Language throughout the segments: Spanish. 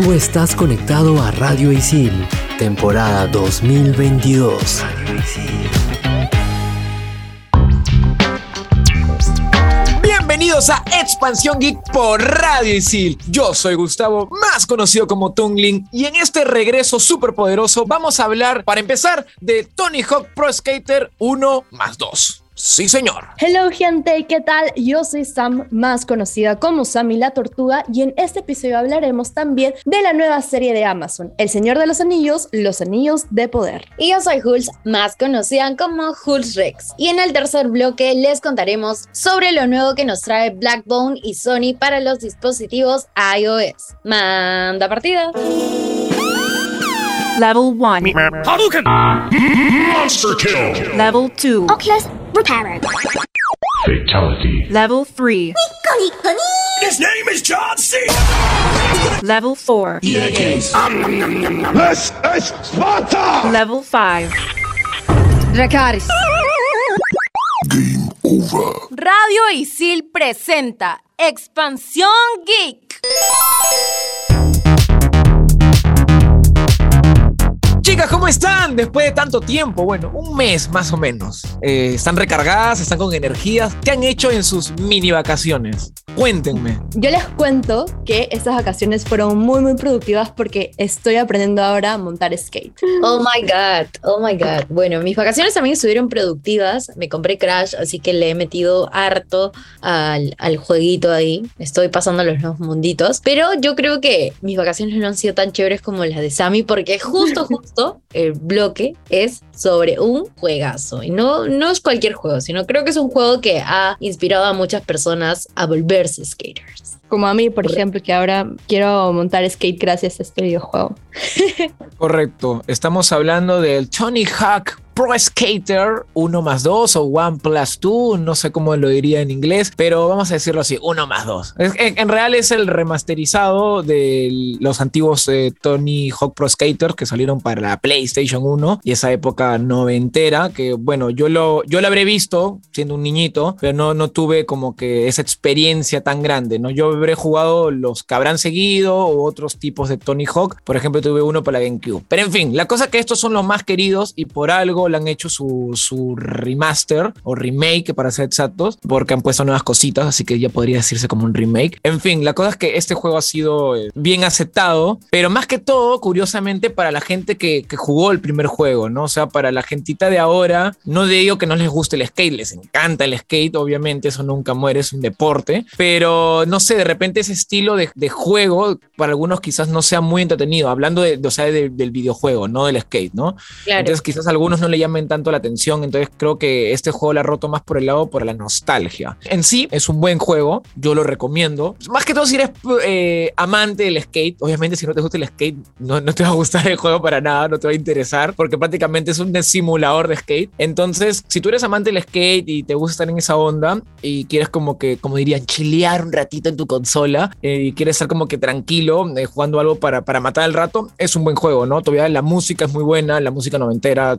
Tú estás conectado a Radio Isil, temporada 2022. Bienvenidos a Expansión Geek por Radio Isil. Yo soy Gustavo, más conocido como Tungling, y en este regreso súper poderoso vamos a hablar, para empezar, de Tony Hawk Pro Skater 1 más 2. Sí, señor. Hello, gente, ¿qué tal? Yo soy Sam, más conocida como Sammy la Tortuga, y en este episodio hablaremos también de la nueva serie de Amazon, El Señor de los Anillos, Los Anillos de Poder. Y yo soy Hulz, más conocida como Hulz Rex. Y en el tercer bloque les contaremos sobre lo nuevo que nos trae Blackbone y Sony para los dispositivos iOS. Manda partida. Level 1. Hadouken! Monster kill! Level 2. Oculus Reparo. Fatality. Level 3. His name is John C. Level 4. This is Sparta! Level 5. Dracaris. Game over. Radio Isil presenta Expansión Geek. Chicas, ¿cómo están? Después de tanto tiempo, bueno, un mes más o menos. Eh, ¿Están recargadas? ¿Están con energías? ¿Qué han hecho en sus mini vacaciones? Cuéntenme. Yo les cuento que estas vacaciones fueron muy, muy productivas porque estoy aprendiendo ahora a montar skate. Oh my god, oh my god. Bueno, mis vacaciones también estuvieron productivas. Me compré Crash, así que le he metido harto al, al jueguito ahí. Estoy pasando los nuevos munditos. Pero yo creo que mis vacaciones no han sido tan chéveres como las de Sammy porque justo, justo el bloque es sobre un juegazo. Y no, no es cualquier juego, sino creo que es un juego que ha inspirado a muchas personas a volverse skaters. Como a mí, por ejemplo, que ahora quiero montar skate gracias a este videojuego. Correcto. Estamos hablando del Tony Hawk Pro Skater 1 más 2 o 1 plus 2, no sé cómo lo diría en inglés, pero vamos a decirlo así, 1 más 2. Es- En, en real es el remasterizado de los antiguos eh, Tony Hawk Pro Skater que salieron para la PlayStation 1 y esa época noventera, que bueno, yo lo, yo lo habré visto siendo un niñito, pero no, no tuve como que esa experiencia tan grande, ¿no? Yo habré jugado los que habrán seguido o otros tipos de Tony Hawk, por ejemplo, tuve uno para la GameCube. Pero en fin, la cosa es que estos son los más queridos y por algo le han hecho su, su remaster o remake, para ser exactos, porque han puesto nuevas cositas, así que ya podría decirse como un remake. En fin, la cosa es que este juego ha sido eh, bien aceptado, pero más que todo, curiosamente, para la gente que, que jugó el primer juego, ¿no? O sea, para la gentita de ahora, no digo que no les guste el skate, les encanta el skate, obviamente, eso nunca muere, es un deporte, pero no sé, de repente ese estilo de, de juego, para algunos quizás no sea muy entretenido, hablando de, de, o sea, de- del videojuego, no del skate, ¿no? Claro. Entonces quizás a algunos no le llamen tanto la atención, entonces creo que este juego la ha roto más por el lado por la nostalgia. En sí es un buen juego, yo lo recomiendo. Más que todo si eres eh, amante del skate, obviamente si no te gusta el skate no, no te va a gustar el juego para nada, no te va a interesar, porque prácticamente es un simulador de skate. Entonces si tú eres amante del skate y te gusta estar en esa onda y quieres como que, como dirían, chilear un ratito en tu consola eh, y quieres estar como que tranquilo eh, jugando algo para, para matar el rato, es un buen juego, ¿no? Todavía la música es muy buena, la música noventera,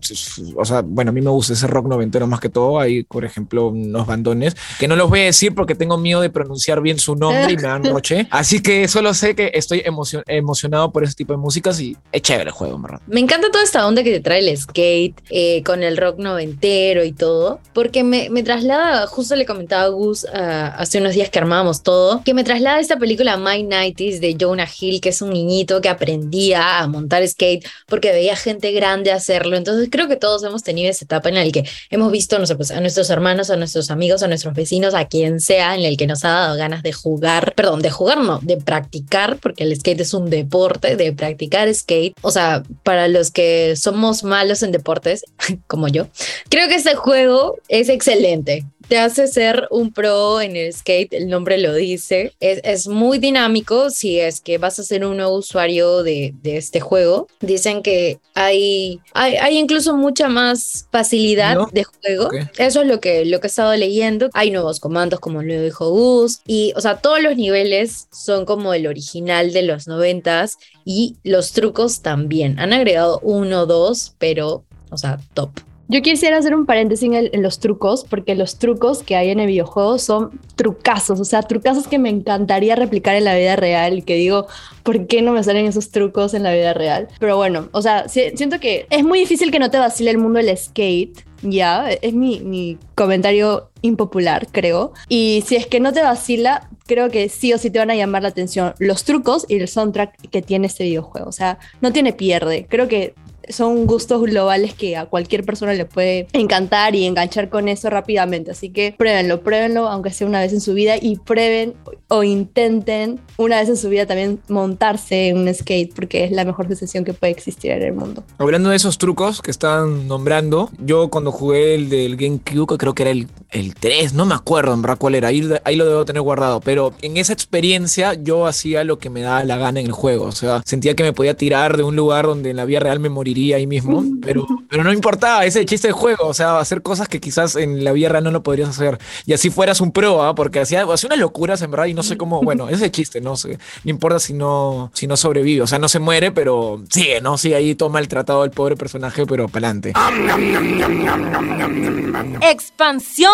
o sea, bueno, a mí me gusta ese rock noventero más que todo. Hay, por ejemplo, unos bandones que no los voy a decir porque tengo miedo de pronunciar bien su nombre y me dan roche. Así que solo sé que estoy emocion- emocionado por ese tipo de músicas y es chévere el juego, en verdad. Me encanta toda esta onda que te trae el skate eh, con el rock noventero y todo, porque me, me traslada, justo le comentaba a Gus ah, hace unos días que armábamos todo, que me traslada esta película My 90s de Jonah Hill, que es un niñito que aprendía a montar skate porque veía gente grande hacerlo. Entonces creo que todos hemos tenido esa etapa en la que hemos visto no sé, pues, a nuestros hermanos, a nuestros amigos, a nuestros vecinos, a quien sea, en el que nos ha dado ganas de jugar, perdón, de jugar no, de practicar, porque el skate es un deporte, de practicar skate. O sea, para los que somos malos en deportes, como yo, creo que este juego es excelente. Te hace ser un pro en el skate, el nombre lo dice. Es, es muy dinámico si es que vas a ser un nuevo usuario de, de este juego. Dicen que hay, hay, hay incluso mucha más facilidad ¿No? de juego. Eso es lo que, lo que he estado leyendo. Hay nuevos comandos, como lo dijo Gus. Y, o sea, todos los niveles son como el original de los noventas y los trucos también. Han agregado uno o dos, pero, o sea, top. Yo quisiera hacer un paréntesis en, los trucos, porque los trucos que hay en el videojuego son trucazos, o sea, trucazos que me encantaría replicar en la vida real que digo, ¿por qué no me salen esos trucos en la vida real? Pero bueno, o sea, si- siento que es muy difícil que no te vacile el mundo del skate, ya, es mi, mi comentario impopular, creo. Y si es que no te vacila, creo que sí o sí te van a llamar la atención los trucos y el soundtrack que tiene este videojuego. O sea, no tiene pierde. Creo que son gustos globales que a cualquier persona le puede encantar y enganchar con eso rápidamente. Así que pruébenlo, pruébenlo, aunque sea una vez en su vida, y prueben o intenten una vez en su vida también montarse en un skate, porque es la mejor sensación que puede existir en el mundo. Hablando de esos trucos que están nombrando, yo cuando jugué el del GameCube, creo que era el, el 3, no me acuerdo en verdad cuál era, ahí, ahí lo debo tener guardado, pero en esa experiencia yo hacía lo que me daba la gana en el juego, o sea, sentía que me podía tirar de un lugar donde en la vida real me moriría ahí mismo, pero, pero no importaba, ese es el chiste del juego, o sea, hacer cosas que quizás en la vida real no lo podrías hacer, y así fueras un pro, ¿ah? porque hacía, hacía unas locuras en verdad y no sé cómo, bueno, ese es el chiste, no sé, no importa si no, si no sobrevive, o sea, no se muere, pero sigue, ¿no? Sí, ahí toma el tratado del pobre personaje, pero para adelante. Expansión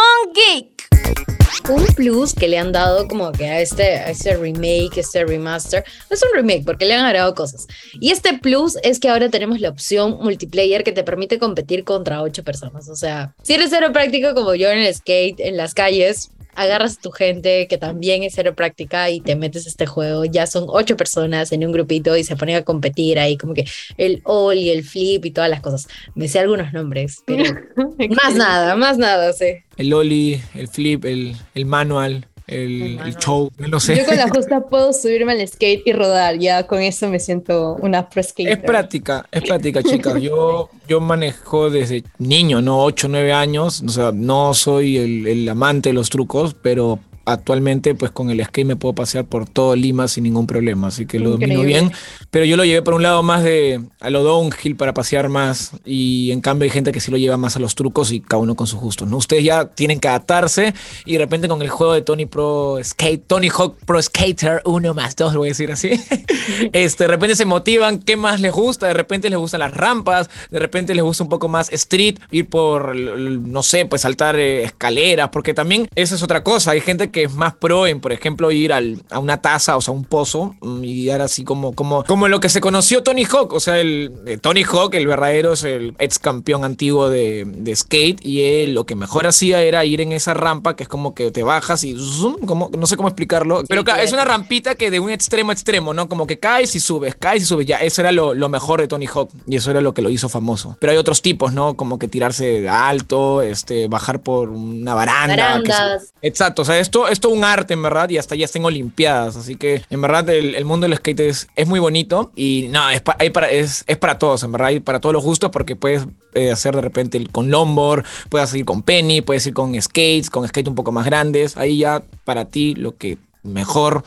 Un plus que le han dado como que a este, a este remake, este remaster, es un remake porque le han agregado cosas. Y este plus es que ahora tenemos la opción multiplayer que te permite competir contra ocho personas. O sea, si eres cero práctico como yo en el skate, en las calles, agarras a tu gente que también es cero práctica y te metes a este juego. Ya son ocho personas en un grupito y se ponen a competir ahí como que el all y el flip y todas las cosas. Me sé algunos nombres, pero más nada, más nada sé. El Oli, el Flip, el, el Manual, el. Show, no sé. Yo con la justa puedo subirme al skate y rodar, ya con eso me siento una pro skater. Es práctica, es práctica, chicas. Yo, yo manejo desde niño, ¿no? 8, 9 años. O sea, no soy el, el amante de los trucos, pero actualmente, pues con el skate me puedo pasear por todo Lima sin ningún problema. Así que lo domino bien. Pero yo lo llevé por un lado más de a lo downhill para pasear más. Y en cambio hay gente que sí lo lleva más a los trucos y cada uno con sus gustos, ¿no? Ustedes ya tienen que adaptarse y de repente con el juego de Tony Pro Skate, Tony Hawk Pro Skater 1 más 2, lo voy a decir así. este, de repente se motivan, ¿qué más les gusta? De repente les gustan las rampas, de repente les gusta un poco más street, ir por, no sé, pues saltar eh, escaleras, porque también esa es otra cosa. Hay gente que es más pro en, por ejemplo, ir al- a una taza, o sea, un pozo, mm, y dar así como, como, como lo que se conoció Tony Hawk. O sea, el eh, Tony Hawk, el verdadero, es el ex campeón antiguo de, de skate, y él lo que mejor hacía era ir en esa rampa que es como que te bajas y zoom, como, no sé cómo explicarlo, pero claro, es una rampita que de un extremo a extremo, ¿no? Como que caes y subes, caes y subes. Ya, eso era lo, lo mejor de Tony Hawk y eso era lo que lo hizo famoso. Pero hay otros tipos, ¿no? Como que tirarse de alto, este, bajar por una baranda. que. Exacto, o sea, esto es todo un arte, en verdad, y hasta ya estén olimpiadas. Así que, en verdad, el, mundo del skate es, es muy bonito y no, es, para, es, para todos, en verdad, hay para todos los gustos porque puedes eh, hacer de repente con longboard, puedes ir con penny, puedes ir con skates, con skates un poco más grandes. Ahí ya para ti lo que mejor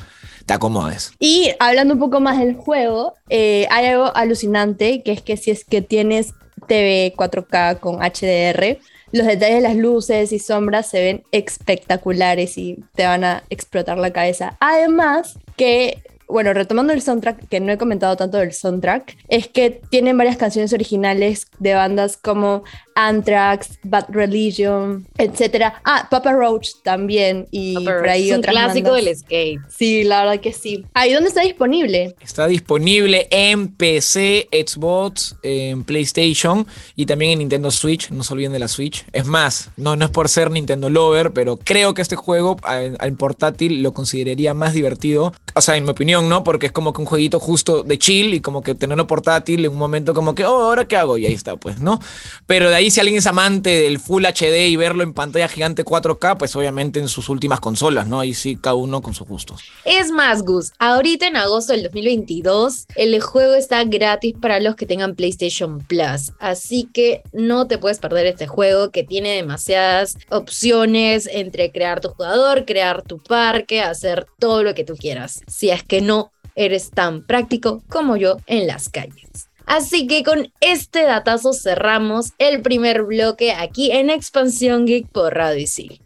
te acomodes. Y hablando un poco más del juego, eh, hay algo alucinante, que es que si es que tienes TV 4K con HDR, los detalles de las luces y sombras se ven espectaculares y te van a explotar la cabeza. Además que, bueno, retomando el soundtrack, que no he comentado tanto del soundtrack, es que tienen varias canciones originales de bandas como Anthrax, Bad Religion, etcétera. Ah, Papa Roach también y Pero por ahí es un clásico bandas. del skate. Sí, la verdad que sí. Ahí dónde está disponible. Está disponible en PC, Xbox, en PlayStation y también en Nintendo Switch. No se olviden de la Switch. Es más, no, no es por ser Nintendo Lover, pero creo que este juego al al portátil lo consideraría más divertido. O sea, en mi opinión, ¿no? Porque es como que un jueguito justo de chill y como que tenerlo portátil en un momento como que, oh, ¿ahora qué hago? Y ahí está, pues, ¿no? Pero de ahí si alguien es amante del Full HD y verlo en pantalla gigante 4K, pues obviamente en sus últimas consolas, ¿no? Ahí sí, cada uno con sus gustos. Es más, Gus, ahorita en agosto del 2022, el juego está gratis para los que tengan PlayStation Plus. Así que no te puedes perder este juego que tiene demasiadas opciones entre crear tu jugador, crear tu parque, hacer todo lo que tú quieras. Si es que no eres tan práctico como yo en las calles. Así que con este datazo cerramos el primer bloque aquí en Expansión Geek por Radio Isil.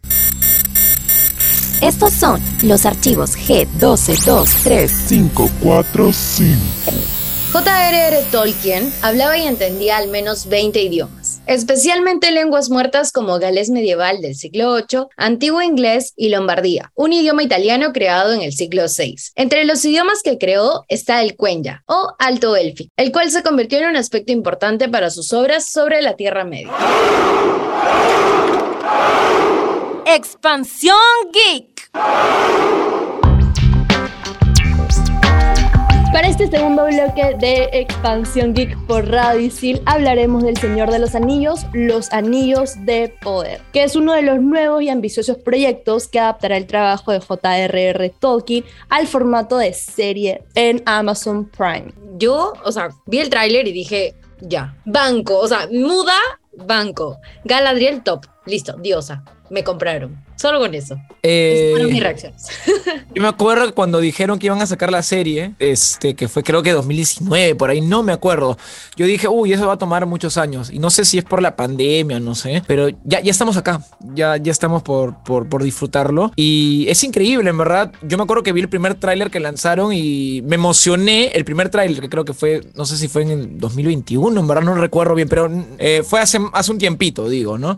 Estos son los archivos G1223. 545. J.R.R. Tolkien hablaba y entendía al menos 20 idiomas. Especialmente lenguas muertas como galés medieval del siglo VIII, antiguo inglés y lombardía, un idioma italiano creado en el siglo VI. Entre los idiomas que creó está el cuenya o alto élfico, el cual se convirtió en un aspecto importante para sus obras sobre la Tierra Media. Expansión Geek. Para este segundo bloque de Expansión Geek por Radio Isil hablaremos del Señor de los Anillos, Los Anillos de Poder, que es uno de los nuevos y ambiciosos proyectos que adaptará el trabajo de J.R.R. Tolkien al formato de serie en Amazon Prime. Yo, o sea, vi el tráiler y dije, ya, banco, o sea, muda, banco. Galadriel top, listo, diosa, me compraron. Solo con eso. Eh, Esas fueron mis reacciones. Yo me acuerdo cuando dijeron que iban a sacar la serie, este, que fue creo que 2019, por ahí, no me acuerdo. Yo dije, uy, eso va a tomar muchos años. Y no sé si es por la pandemia, no sé, pero ya, ya estamos acá, ya, ya estamos por, por, por disfrutarlo. Y es increíble, en verdad. Yo me acuerdo que vi el primer tráiler que lanzaron y me emocioné. El primer tráiler, que creo que fue, no sé si fue en el 2021, en verdad no recuerdo bien, pero eh, fue hace, hace un tiempito, digo, ¿no?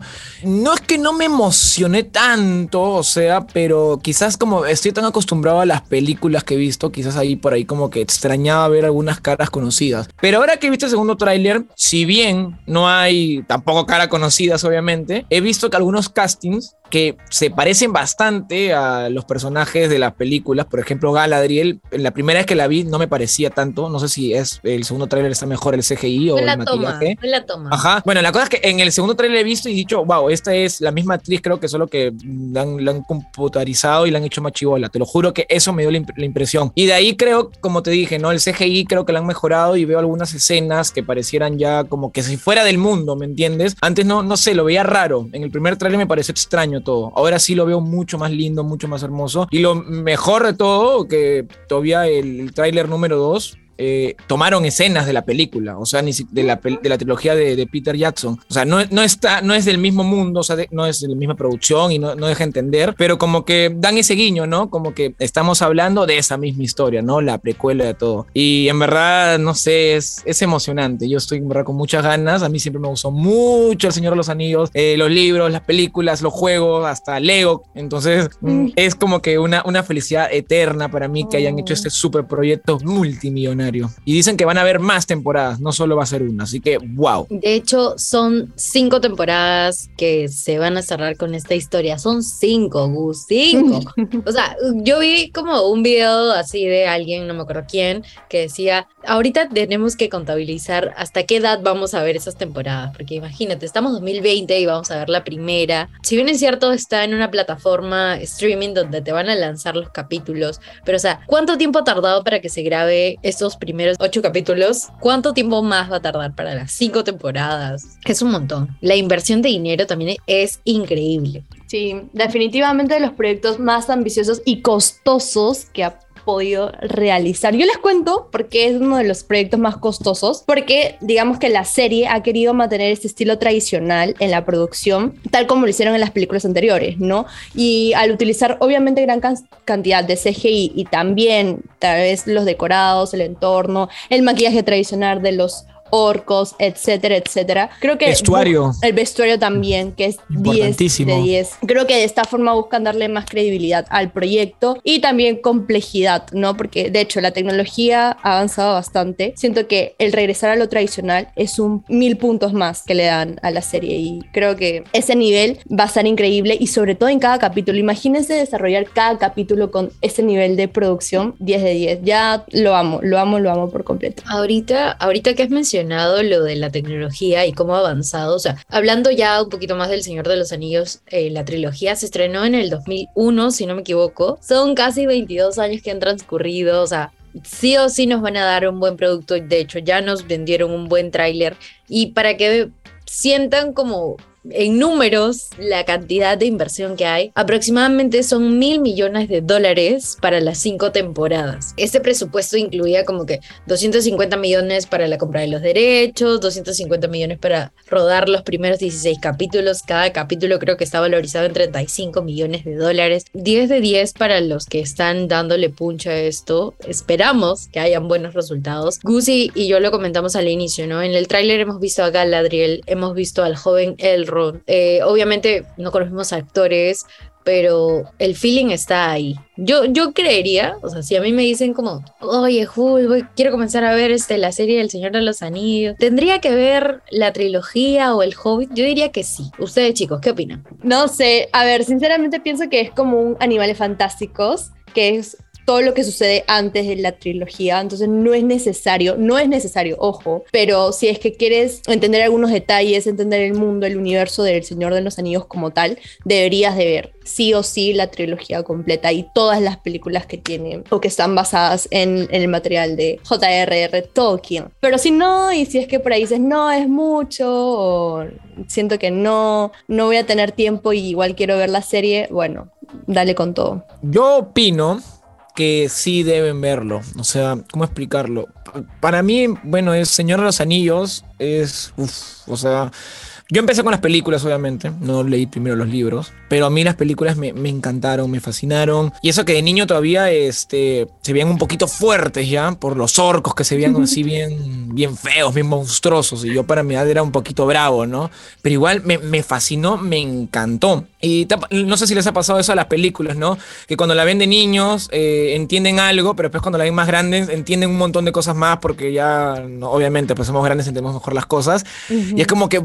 No es que no me emocioné tanto, o sea, pero quizás como estoy tan acostumbrado a las películas que he visto, quizás ahí por ahí como que extrañaba ver algunas caras conocidas. Pero ahora que he visto el segundo tráiler, si bien no hay tampoco caras conocidas, obviamente, he visto que algunos castings que se parecen bastante a los personajes de las películas. Por ejemplo, Galadriel, en la primera vez que la vi no me parecía tanto. No sé si es el segundo tráiler está mejor el CGI o Fue el la toma, maquillaje. la toma. Ajá. Bueno, la cosa es que en el segundo trailer he visto y he dicho, wow, esta es la misma actriz, creo que solo que la han, la han computarizado y la han hecho más chivola. Te lo juro que eso me dio la, imp- la impresión. Y de ahí creo, como te dije, ¿no? El CGI creo que la han mejorado y veo algunas escenas que parecieran ya como que si fuera del mundo, ¿me entiendes? Antes no, no sé, lo veía raro. En el primer trailer me pareció extraño todo. Ahora sí lo veo mucho más lindo, mucho más hermoso. Y lo mejor de todo, que todavía el, el tráiler número 2 eh, tomaron escenas de la película, o sea, ni si- de, la, de la trilogía de, de Peter Jackson. O sea, no, no, está, no es del mismo mundo, o sea, de- no es de la misma producción y no, no deja entender, pero como que dan ese guiño, ¿no? Como que estamos hablando de esa misma historia, ¿no? La precuela de todo. Y en verdad, no sé, es, es emocionante. Yo estoy en verdad con muchas ganas. A mí siempre me gustó mucho El Señor de los Anillos, eh, los libros, las películas, los juegos, hasta Lego. Entonces, mm, es como que una, una felicidad eterna para mí que hayan hecho este super proyecto multimillonario. Y dicen que van a haber más temporadas, no solo va a ser una. Así que, wow. De hecho, son cinco temporadas que se van a cerrar con esta historia. Son cinco, Gus, cinco. O sea, yo vi como un video así de alguien, no me acuerdo quién, que decía, ahorita tenemos que contabilizar hasta qué edad vamos a ver esas temporadas, porque imagínate, estamos 2020 y vamos a ver la primera. Si bien es cierto, está en una plataforma streaming donde te van a lanzar los capítulos, pero o sea, ¿cuánto tiempo ha tardado para que se grabe estos primeros ocho capítulos? ¿Cuánto tiempo más va a tardar para las cinco temporadas? Es un montón. La inversión de dinero también es increíble. Sí, definitivamente de los proyectos más ambiciosos y costosos que podido realizar. Yo les cuento porque es uno de los proyectos más costosos, porque digamos que la serie ha querido mantener este estilo tradicional en la producción, tal como lo hicieron en las películas anteriores, ¿no? Y al utilizar obviamente gran can- cantidad de CGI y también tal vez los decorados, el entorno, el maquillaje tradicional de los orcos, etcétera, etcétera. Creo que Vestuario. el vestuario también, que es 10 Importantísimo. de 10. Creo que de esta forma buscan darle más credibilidad al proyecto y también complejidad, ¿no? Porque de hecho la tecnología ha avanzado bastante. Siento que el regresar a lo tradicional es un mil puntos más que le dan a la serie y creo que ese nivel va a ser increíble y sobre todo en cada capítulo. Imagínense desarrollar cada capítulo con ese nivel de producción 10 de 10. Ya lo amo, lo amo, lo amo por completo. Ahorita, ahorita que has mencionado lo de la tecnología y cómo ha avanzado, o sea, hablando ya un poquito más del Señor de los Anillos, eh, la trilogía se estrenó en el 2001, si no me equivoco. Son casi 22 años que han transcurrido, o sea, sí o sí nos van a dar un buen producto. De hecho, ya nos vendieron un buen tráiler y para que sientan como en números la cantidad de inversión que hay. Aproximadamente son mil millones de dólares para las cinco temporadas. Este presupuesto incluía como que 250 millones para la compra de los derechos, 250 millones para rodar los primeros 16 capítulos. Cada capítulo creo que está valorizado en 35 millones de dólares. 10 de 10 para los que están dándole puncha a esto. Esperamos que hayan buenos resultados. Gucci y yo lo comentamos al inicio, ¿no? En el tráiler hemos visto a Galadriel, hemos visto al joven Eh, obviamente no con los actores, pero el feeling está ahí. Yo, yo creería, o sea, si a mí me dicen como, oye, Jul, quiero comenzar a ver este, la serie del Señor de los Anillos, ¿tendría que ver la trilogía o el Hobbit? Yo diría que sí. Ustedes, chicos, ¿qué opinan? No sé, a ver, sinceramente pienso que es como un Animales Fantásticos, que es todo lo que sucede antes de la trilogía, entonces no es necesario, no es necesario, ojo, pero si es que quieres entender algunos detalles, entender el mundo, el universo del Señor de los Anillos como tal, deberías de ver sí o sí la trilogía completa y todas las películas que tienen o que están basadas en, en el material de J.R.R. Tolkien. Pero si no, y si es que por ahí dices, no, es mucho, o siento que no, no voy a tener tiempo y igual quiero ver la serie, bueno, dale con todo. Yo opino que sí deben verlo. O sea, ¿cómo explicarlo? Pa- Para mí, bueno, es Señor de los Anillos, es... o sea, yo empecé con las películas, obviamente, no leí primero los libros, pero a mí las películas me, me encantaron, me fascinaron. Y eso que de niño todavía este, se veían un poquito fuertes ya, por los orcos que se veían así bien, bien feos, bien monstruosos. Y yo para mi edad era un poquito bravo, ¿no? Pero igual me, me fascinó, me encantó. Y no sé si les ha pasado eso a las películas, ¿no? Que cuando la ven de niños eh, entienden algo, pero después cuando la ven más grandes entienden un montón de cosas más porque ya, no, obviamente, pues somos grandes, entendemos mejor las cosas. Y es como que,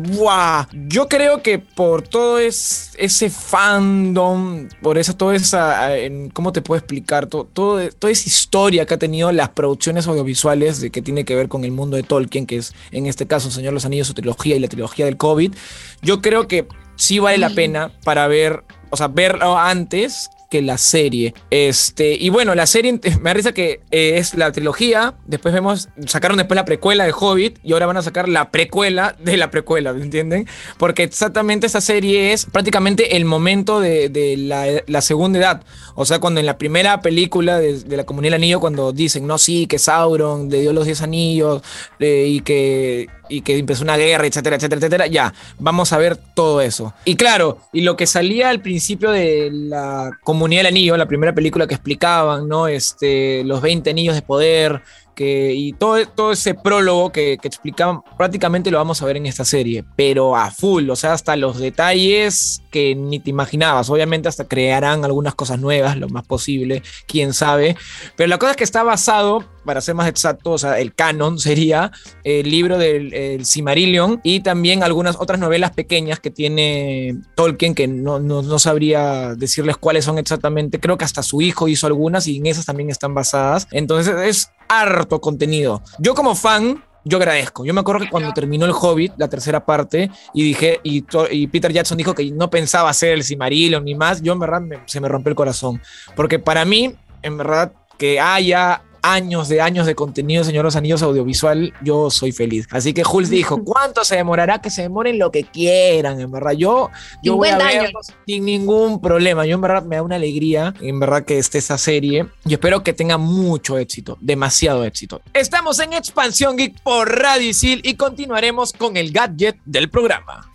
Yo creo que por todo es, ese fandom, por eso toda esa, ¿cómo te puedo explicar? Todo, todo- toda esa historia que ha tenido las producciones audiovisuales de que tiene que ver con el mundo de Tolkien, que es en este caso Señor de los Anillos, su trilogía y la trilogía del COVID, yo creo que sí vale la pena para ver, o sea, verlo antes que la serie. Este, y bueno, la serie me da risa que eh, es la trilogía, después vemos, sacaron después la precuela de Hobbit y ahora van a sacar la precuela de la precuela, ¿me entienden? Porque exactamente esa serie es prácticamente el momento de, de la, segunda edad. O sea, cuando en la primera película de, de la Comunidad del Anillo, cuando dicen, no, sí, que Sauron le dio los 10 anillos eh, y que y que empezó una guerra, etcétera, etcétera, etcétera. Ya, vamos a ver todo eso. Y claro, y lo que salía al principio de la Comunidad del Anillo, la primera película que explicaban, ¿no? Este, los 20 anillos de poder, que, y todo, todo ese prólogo que, que explicaban, prácticamente lo vamos a ver en esta serie, pero a full, o sea, hasta los detalles que ni te imaginabas. Obviamente hasta crearán algunas cosas nuevas, lo más posible, quién sabe. Pero la cosa es que está basado, para ser más exacto, o sea, el canon sería el libro del el Silmarillion y también algunas otras novelas pequeñas que tiene Tolkien, que no, no, no sabría decirles cuáles son exactamente. Creo que hasta su hijo hizo algunas y en esas también están basadas. Entonces es harto contenido. Yo como fan, yo agradezco. Yo me acuerdo que cuando terminó el Hobbit, la tercera parte, y dije, y, Peter Jackson dijo que no pensaba hacer el Silmarillion ni más, yo en verdad me- se me rompió el corazón. Porque para mí, en verdad, que haya años de años de contenido Señor los Anillos audiovisual, yo soy feliz. Así que Jules dijo, ¿cuánto se demorará? Que se demoren lo que quieran, en verdad. Yo, yo voy a 50 verlo años. sin ningún problema. Yo en verdad me da una alegría, en verdad que esté esa serie y espero que tenga mucho éxito, demasiado éxito. Estamos en Expansión Geek por Radio Isil y continuaremos con el gadget del programa.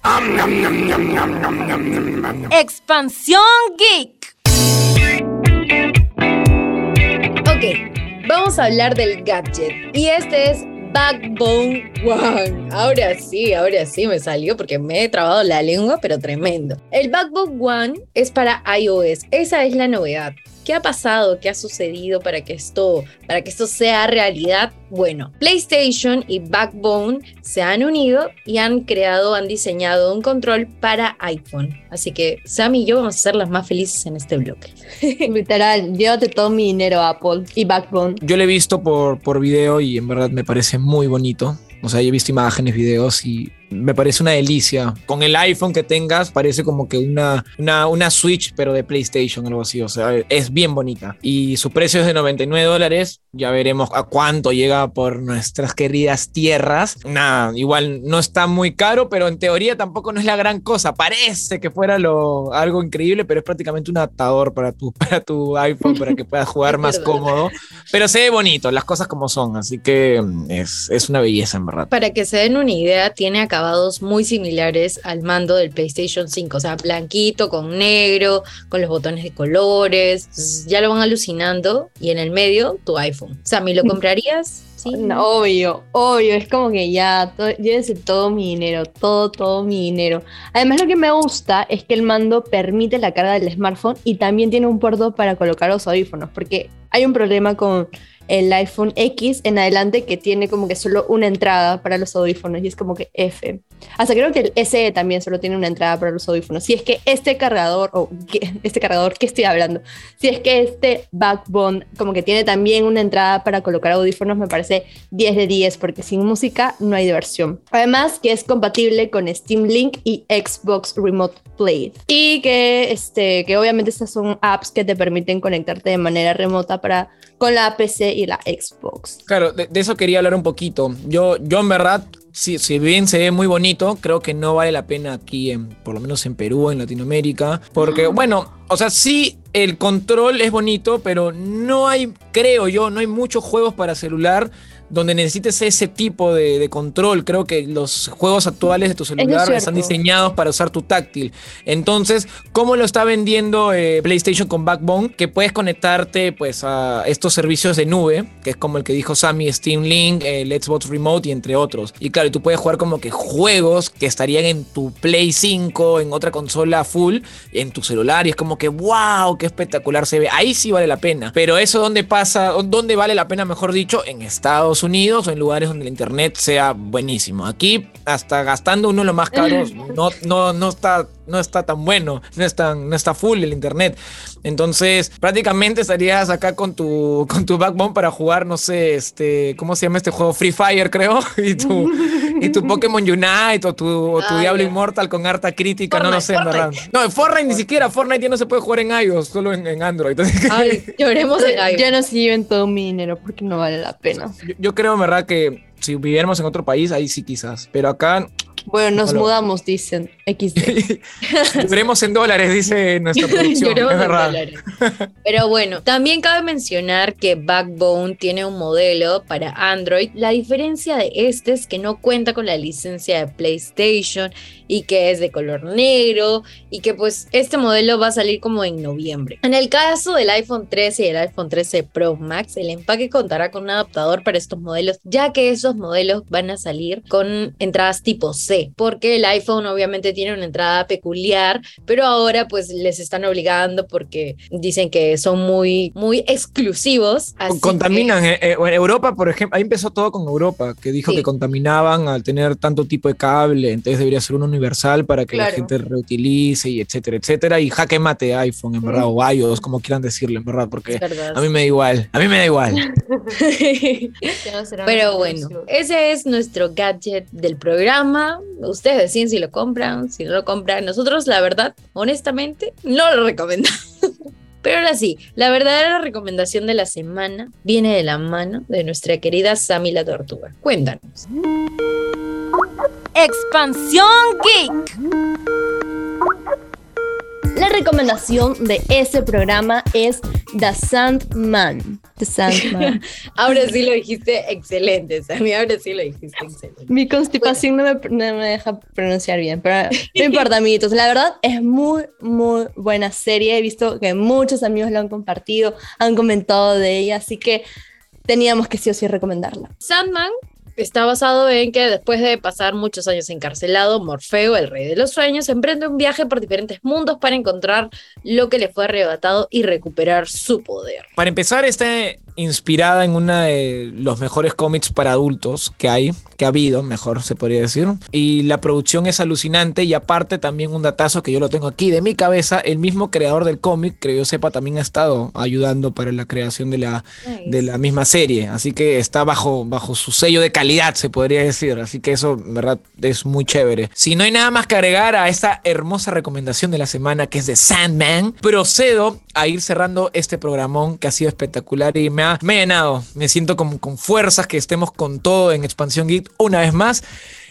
Expansión Geek. Ok, vamos a hablar del gadget. Y este es Backbone One. Ahora sí, ahora sí me salió porque me he trabado la lengua, pero tremendo. El Backbone One es para iOS. Esa es la novedad. ¿Qué ha pasado? ¿Qué ha sucedido para que esto, para que esto sea realidad? Bueno, PlayStation y Backbone se han unido y han creado, han diseñado un control para iPhone. Así que Sam y yo vamos a ser las más felices en este bloque. Literal, llévate todo mi dinero Apple y Backbone. Yo lo he visto por, por video y en verdad me parece muy bonito. O sea, yo he visto imágenes, videos y me parece una delicia. Con el iPhone que tengas, parece como que una, una, una Switch, pero de PlayStation, algo así. O sea, es bien bonita. Y su precio es de 99 dólares. Ya veremos a cuánto llega por nuestras queridas tierras. Nada, igual no está muy caro, pero en teoría tampoco no es la gran cosa. Parece que fuera lo, algo increíble, pero es prácticamente un adaptador para tu, para tu iPhone para que puedas jugar más cómodo. Pero se ve bonito, las cosas como son. Así que mm, es, es una belleza, en verdad. Para que se den una idea, tiene acabados muy similares al mando del PlayStation 5, o sea, blanquito con negro, con los botones de colores. Entonces, ya lo van alucinando y en el medio tu iPhone. Sammy, ¿lo comprarías? Sí. No, obvio, obvio, es como que ya, to- llévense todo mi dinero, todo, todo mi dinero. Además, lo que me gusta es que el mando permite la carga del smartphone y también tiene un puerto para colocar los audífonos, porque hay un problema con el iPhone X en adelante que tiene como que solo una entrada para los audífonos y es como que F. Hasta creo que el SE también solo tiene una entrada para los audífonos. Si es que este cargador, o que- este cargador, ¿qué estoy hablando? Si es que este backbone como que tiene también una entrada para colocar audífonos, me parece 10 de 10 porque sin música no hay diversión. Además que es compatible con Steam Link y Xbox Remote Play. Y que, este, que obviamente estas son apps que te permiten conectarte de manera remota para, con la PC y la Xbox. Claro, de, de eso quería hablar un poquito. Yo, yo en verdad, si, si bien se ve muy bonito, creo que no vale la pena aquí, en, por lo menos en Perú, en Latinoamérica. Porque, bueno, o sea, sí, el control es bonito, pero no hay, creo yo, no hay muchos juegos para celular donde necesites ese tipo de, de control. Creo que los juegos actuales de tu celular están diseñados para usar tu táctil. Entonces, ¿cómo lo está vendiendo eh, PlayStation con Backbone? Que puedes conectarte pues a estos servicios de nube, que es como el que dijo Sammy, Steam Link, el Xbox Remote y entre otros. Y claro, tú puedes jugar como que juegos que estarían en tu Play 5, en otra consola full, en tu celular y es como que wow, qué espectacular se ve. Ahí sí vale la pena. Pero eso dónde pasa, dónde vale la pena, mejor dicho, en Estados Unidos o en lugares donde el internet sea buenísimo. Aquí hasta gastando uno de los más caros no, no, no está no está tan bueno, no es tan- no está full el internet. Entonces, prácticamente estarías acá con tu, con tu backbone para jugar, no sé, este, ¿cómo se llama este juego? Free Fire, creo. Y tu, y tu Pokémon Unite o tu, o tu Ah, Diablo ya. Immortal con harta crítica, no lo sé, Fortnite, en verdad. No, en Fortnite ni siquiera, Fortnite ya no se puede jugar en iOS, solo en, en Android. Entonces, Ay, lloremos en. Ya no se lleven todo mi dinero porque no vale la pena. yo, yo creo, en verdad, que si viviéramos en otro país, ahí sí quizás. Pero acá Bueno, nos Hola. mudamos, dicen XD. viviremos en dólares, dice nuestra producción. Lloremos es en verdad. dólares. Pero bueno, también cabe mencionar que Backbone tiene un modelo para Android. La diferencia de este es que no cuenta con la licencia de PlayStation y que es de color negro y que pues este modelo va a salir como en noviembre. En el caso del iPhone 13 y el iPhone 13 Pro Max, el empaque contará con un adaptador para estos modelos, ya que esos modelos van a salir con entradas tipo C, porque el iPhone obviamente tiene una entrada peculiar, pero ahora pues les están obligando porque dicen que son muy muy exclusivos. así que- Contaminan. eh, eh, en Europa, por ejemplo, ahí empezó todo con Europa, que dijo Sí. que contaminaban al tener tanto tipo de cable, entonces debería ser uno universal para que la gente reutilice y etcétera, etcétera. Y jaque mate iPhone, en verdad, o iOS, como quieran decirle, en verdad, porque verdad. a mí me da igual, a mí me da igual. Pero bueno, ese es nuestro gadget del programa. Ustedes deciden si lo compran, si no lo compran. Nosotros, la verdad, honestamente, no lo recomendamos. Pero ahora sí, la verdadera recomendación de la semana viene de la mano de nuestra querida Sammy la Tortuga. Cuéntanos. Expansión Geek. La recomendación de ese programa es The Sandman. The Sandman. Ahora sí lo dijiste excelente, Sammy. Ahora sí lo dijiste excelente. Mi constipación no me, no me deja pronunciar bien, pero no importa, amiguitos. La verdad es muy, muy buena serie. He visto que muchos amigos la han compartido, han comentado de ella, así que teníamos que sí o sí recomendarla. Sandman está basado en que después de pasar muchos años encarcelado, Morfeo, el rey de los sueños, emprende un viaje por diferentes mundos para encontrar lo que le fue arrebatado y recuperar su poder. Para empezar, este, inspirada en uno de los mejores cómics para adultos que hay, que ha habido, mejor se podría decir. Y la producción es alucinante y aparte también un datazo que yo lo tengo aquí de mi cabeza, el mismo creador del cómic, que yo sepa, también ha estado ayudando para la creación de la, de la misma serie. Así que está bajo, bajo su sello de calidad, se podría decir. Así que eso, en verdad, es muy chévere. Si no hay nada más que agregar a esta hermosa recomendación de la semana que es de Sandman, procedo a ir cerrando este programón que ha sido espectacular y me ha, me ha llenado. Me siento como con fuerzas que estemos con todo en Expansión Geek una vez más.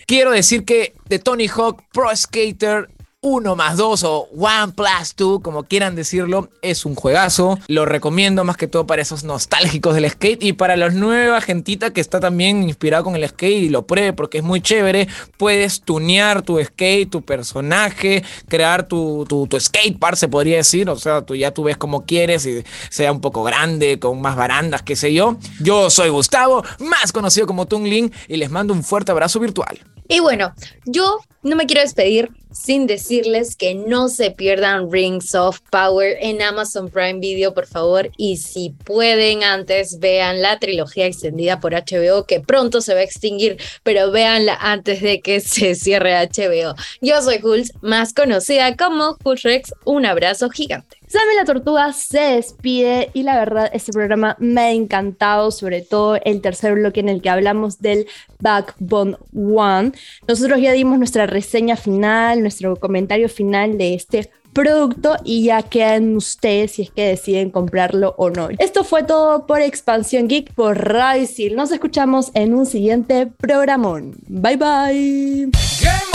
Quiero decir que de Tony Hawk Pro Skater 1 más 2 o One Plus 2, como quieran decirlo, es un juegazo. Lo recomiendo más que todo para esos nostálgicos del skate y para la nueva gentita que está también inspirada con el skate y lo pruebe porque es muy chévere. Puedes tunear tu skate, tu personaje, crear tu, tu, tu skate park, se podría decir. O sea, tú ya tú ves como quieres y sea un poco grande, con más barandas, qué sé yo. Yo soy Gustavo, más conocido como Tungling, y les mando un fuerte abrazo virtual. Y bueno, yo no me quiero despedir sin decirles que no se pierdan Rings of Power en Amazon Prime Video, por favor. Y si pueden antes, vean la trilogía extendida por HBO, que pronto se va a extinguir, pero véanla antes de que se cierre HBO. Yo soy Hulz, más conocida como Hulrex. Un abrazo gigante. Sammy la Tortuga se despide y la verdad este programa me ha encantado, sobre todo el tercer bloque en el que hablamos del Backbone One. Nosotros ya dimos nuestra reseña final, nuestro comentario final de este producto y ya quedan ustedes si es que deciden comprarlo o no. Esto fue todo por Expansión Geek por Radio. Nos escuchamos en un siguiente programón. Bye bye.